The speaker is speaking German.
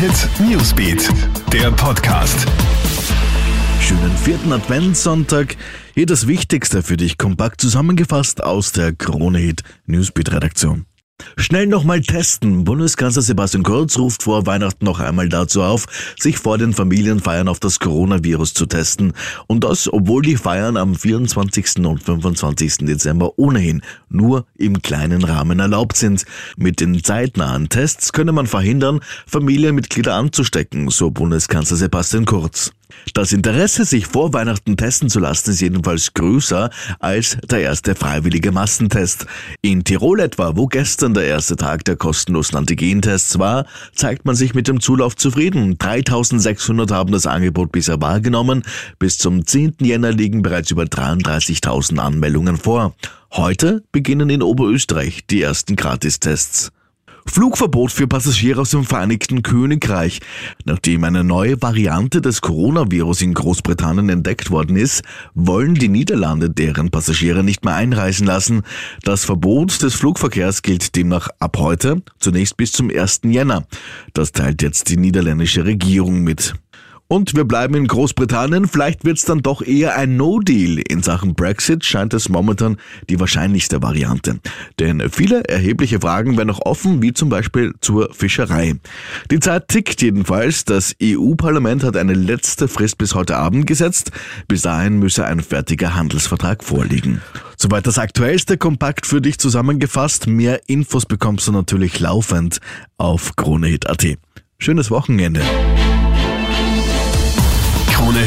Hit Newsbeat, der Podcast. Schönen vierten Adventssonntag. Hier das Wichtigste für dich kompakt zusammengefasst aus der Krone Hit Newsbeat Redaktion. Schnell nochmal testen. Bundeskanzler Sebastian Kurz ruft vor Weihnachten noch einmal dazu auf, sich vor den Familienfeiern auf das Coronavirus zu testen. Und das, obwohl die Feiern am 24. und 25. Dezember ohnehin nur im kleinen Rahmen erlaubt sind. Mit den zeitnahen Tests könne man verhindern, Familienmitglieder anzustecken, so Bundeskanzler Sebastian Kurz. Das Interesse, sich vor Weihnachten testen zu lassen, ist jedenfalls größer als der erste freiwillige Massentest. In Tirol etwa, wo gestern der erste Tag der kostenlosen Antigentests war, zeigt man sich mit dem Zulauf zufrieden. 3600 haben das Angebot bisher wahrgenommen. Bis zum 10. Jänner liegen bereits über 33.000 Anmeldungen vor. Heute beginnen in Oberösterreich die ersten Gratistests. Flugverbot für Passagiere aus dem Vereinigten Königreich. Nachdem eine neue Variante des Coronavirus in Großbritannien entdeckt worden ist, wollen die Niederlande deren Passagiere nicht mehr einreisen lassen. Das Verbot des Flugverkehrs gilt demnach ab heute, zunächst bis zum 1. Jänner. Das teilt jetzt die niederländische Regierung mit. Und wir bleiben in Großbritannien. Vielleicht wird es dann doch eher ein No-Deal. In Sachen Brexit scheint es momentan die wahrscheinlichste Variante. Denn viele erhebliche Fragen werden noch offen, wie zum Beispiel zur Fischerei. Die Zeit tickt jedenfalls. Das EU-Parlament hat eine letzte Frist bis heute Abend gesetzt. Bis dahin müsse ein fertiger Handelsvertrag vorliegen. Soweit das Aktuellste kompakt für dich zusammengefasst. Mehr Infos bekommst du natürlich laufend auf KroneHit.at. Schönes Wochenende.